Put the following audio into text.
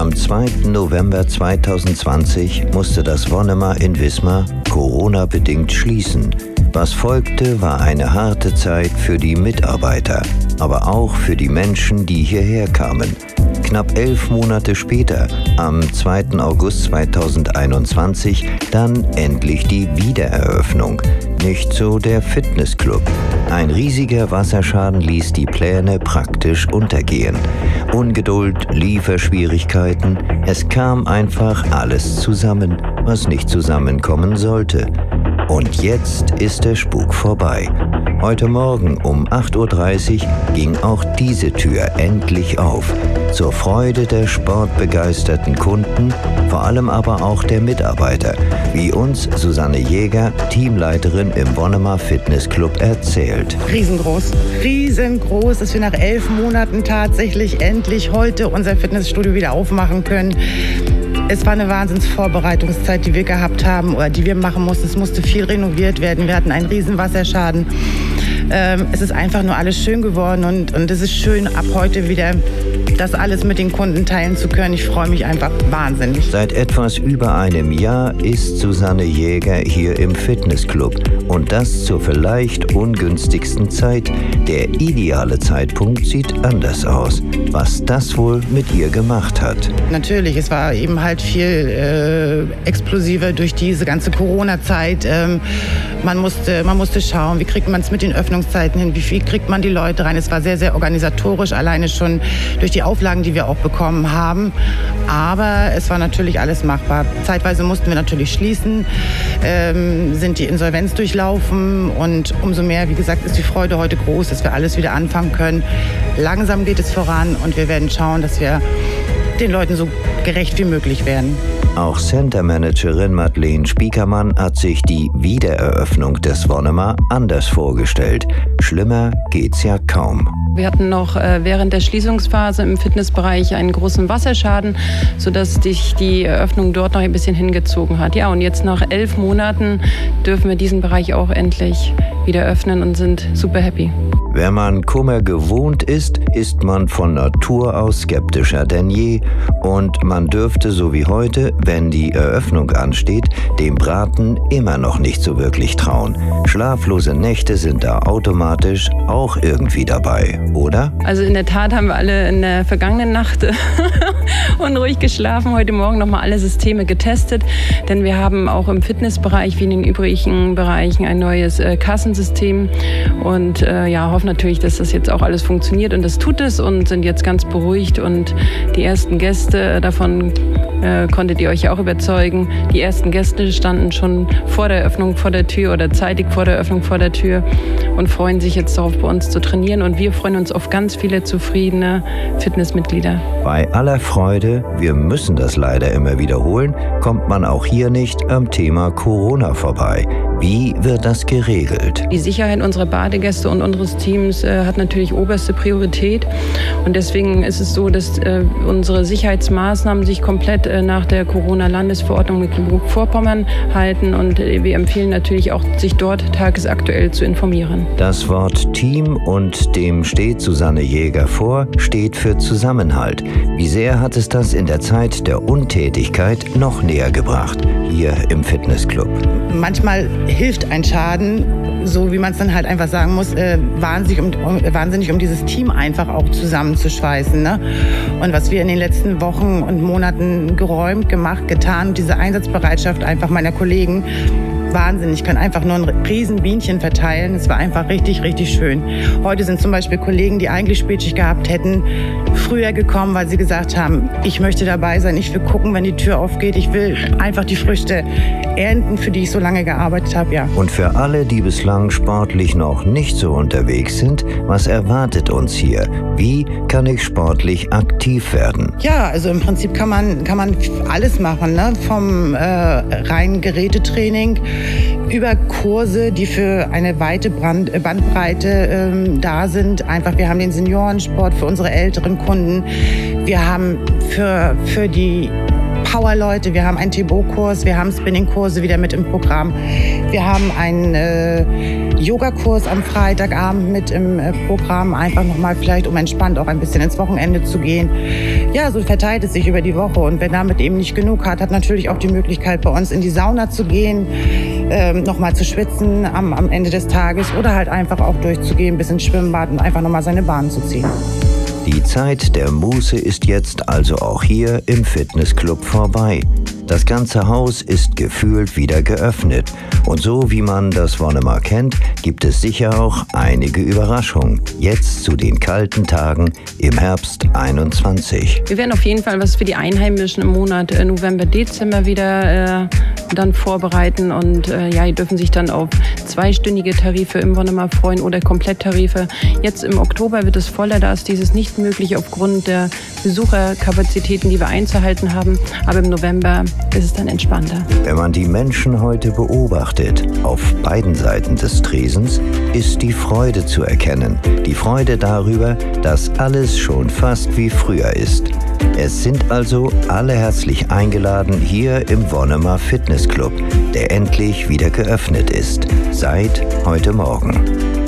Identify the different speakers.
Speaker 1: Am 2. November 2020 musste das Wonnemar in Wismar Corona-bedingt schließen. Was folgte, war eine harte Zeit für die Mitarbeiter, aber auch für die Menschen, die hierher kamen. Knapp elf Monate später, am 2. August 2021, dann endlich die Wiedereröffnung. Nicht so der Fitnessclub. Ein riesiger Wasserschaden ließ die Pläne praktisch untergehen. Ungeduld, Lieferschwierigkeiten, es kam einfach alles zusammen, was nicht zusammenkommen sollte. Und jetzt ist der Spuk vorbei. Heute Morgen um 8.30 Uhr ging auch diese Tür endlich auf. Zur Freude der sportbegeisterten Kunden, vor allem aber auch der Mitarbeiter, wie uns Susanne Jäger, Teamleiterin im Wonnemar Fitness Club, erzählt.
Speaker 2: Riesengroß, riesengroß, dass wir nach elf Monaten tatsächlich endlich heute unser Fitnessstudio wieder aufmachen können. Es war eine Wahnsinnsvorbereitungszeit, die wir gehabt haben oder die wir machen mussten. Es musste viel renoviert werden. Wir hatten einen riesen Wasserschaden. Ähm, es ist einfach nur alles schön geworden und, und es ist schön, ab heute wieder das alles mit den Kunden teilen zu können. Ich freue mich einfach wahnsinnig.
Speaker 1: Seit etwas über einem Jahr ist Susanne Jäger hier im Fitnessclub und das zur vielleicht ungünstigsten Zeit. Der ideale Zeitpunkt sieht anders aus. Was das wohl mit ihr gemacht hat.
Speaker 2: Natürlich, es war eben halt viel äh, explosiver durch diese ganze Corona-Zeit. Ähm, man, musste, man musste schauen, wie kriegt man es mit den Öffnungszeiten hin, wie viel kriegt man die Leute rein. Es war sehr, sehr organisatorisch, alleine schon durch die Auflagen, die wir auch bekommen haben. Aber es war natürlich alles machbar. Zeitweise mussten wir natürlich schließen, ähm, sind die Insolvenz durchlaufen und umso mehr, wie gesagt, ist die Freude heute groß, dass wir alles wieder anfangen können. Langsam geht es voran und wir werden schauen, dass wir den Leuten so gerecht wie möglich werden.
Speaker 1: Auch Centermanagerin Madeleine Spiekermann hat sich die Wiedereröffnung des Wonnemar anders vorgestellt. Schlimmer geht's ja kaum.
Speaker 3: Wir hatten noch äh, während der Schließungsphase im Fitnessbereich einen großen Wasserschaden, sodass sich die Eröffnung dort noch ein bisschen hingezogen hat. Ja, und jetzt nach elf Monaten dürfen wir diesen Bereich auch endlich wieder öffnen und sind super happy.
Speaker 1: Wenn man Kummer gewohnt ist, ist man von Natur aus skeptischer denn je und man dürfte so wie heute, wenn die Eröffnung ansteht, dem Braten immer noch nicht so wirklich trauen. Schlaflose Nächte sind da automatisch auch irgendwie dabei, oder?
Speaker 3: Also in der Tat haben wir alle in der vergangenen Nacht unruhig geschlafen, heute Morgen nochmal alle Systeme getestet, denn wir haben auch im Fitnessbereich wie in den übrigen Bereichen ein neues äh, Kassensystem. Und äh, ja, hoffen natürlich, dass das jetzt auch alles funktioniert. Und das tut es und sind jetzt ganz beruhigt. Und die ersten Gäste, davon äh, konntet ihr euch auch überzeugen, die ersten Gäste standen schon vor der Eröffnung vor der Tür oder zeitig vor der Eröffnung vor der Tür und freuen sich jetzt darauf, bei uns zu trainieren. Und wir freuen uns auf ganz viele zufriedene Fitnessmitglieder.
Speaker 1: Bei aller Freude, wir müssen das leider immer wiederholen, kommt man auch hier nicht am Thema Corona vorbei. Wie wird das geregelt?
Speaker 3: Die Sicherheit unserer Badegäste und unseres Teams äh, hat natürlich oberste Priorität. Und deswegen ist es so, dass äh, unsere Sicherheitsmaßnahmen sich komplett äh, nach der Corona-Landesverordnung Mecklenburg-Vorpommern halten. Und äh, wir empfehlen natürlich auch, sich dort tagesaktuell zu informieren.
Speaker 1: Das Wort Team und dem steht Susanne Jäger vor, steht für Zusammenhalt. Wie sehr hat es das in der Zeit der Untätigkeit noch näher gebracht, hier im Fitnessclub?
Speaker 2: Manchmal hilft ein Schaden, so wie man es dann halt einfach sagen muss, äh, wahnsinnig, um, um, wahnsinnig um dieses Team einfach auch zusammenzuschweißen. Ne? Und was wir in den letzten Wochen und Monaten geräumt, gemacht, getan, diese Einsatzbereitschaft einfach meiner Kollegen, Wahnsinn. Ich kann einfach nur ein Riesenbienchen verteilen. Es war einfach richtig, richtig schön. Heute sind zum Beispiel Kollegen, die eigentlich Spätschicht gehabt hätten, früher gekommen, weil sie gesagt haben, ich möchte dabei sein, ich will gucken, wenn die Tür aufgeht. Ich will einfach die Früchte ernten, für die ich so lange gearbeitet habe, ja.
Speaker 1: Und für alle, die bislang sportlich noch nicht so unterwegs sind, was erwartet uns hier? Wie kann ich sportlich aktiv werden?
Speaker 2: Ja, also im Prinzip kann man, kann man alles machen, ne? vom äh, reinen Gerätetraining über Kurse, die für eine weite Brand Bandbreite ähm, da sind. Einfach, wir haben den Seniorensport für unsere älteren Kunden. Wir haben für, für die Power-Leute. Wir haben einen Thibaut-Kurs, wir haben Spinning-Kurse wieder mit im Programm. Wir haben einen äh, Yogakurs am Freitagabend mit im äh, Programm, einfach nochmal vielleicht, um entspannt auch ein bisschen ins Wochenende zu gehen. Ja, so verteilt es sich über die Woche. Und wer damit eben nicht genug hat, hat natürlich auch die Möglichkeit, bei uns in die Sauna zu gehen, ähm, nochmal zu schwitzen am, am Ende des Tages oder halt einfach auch durchzugehen bis ins Schwimmbad und einfach nochmal seine Bahn zu ziehen.
Speaker 1: Die Zeit der Muße ist jetzt also auch hier im Fitnessclub vorbei. Das ganze Haus ist gefühlt wieder geöffnet. Und so wie man das Wonnemar kennt, gibt es sicher auch einige Überraschungen. Jetzt zu den kalten Tagen im Herbst 21.
Speaker 3: Wir werden auf jeden Fall was für die Einheimischen im Monat äh, November, Dezember wieder äh, dann vorbereiten. Und äh, ja, die dürfen sich dann auf zweistündige Tarife im Wonnemar freuen oder Kompletttarife. Jetzt im Oktober wird es voller, da ist dieses nicht möglich aufgrund der Besucherkapazitäten, die wir einzuhalten haben. Aber im November ist es dann entspannter.
Speaker 1: Wenn man die Menschen heute beobachtet, auf beiden Seiten des Tresens, ist die Freude zu erkennen. Die Freude darüber, dass alles schon fast wie früher ist. Es sind also alle herzlich eingeladen hier im Wonnemar Fitness Club, der endlich wieder geöffnet ist, seit heute Morgen.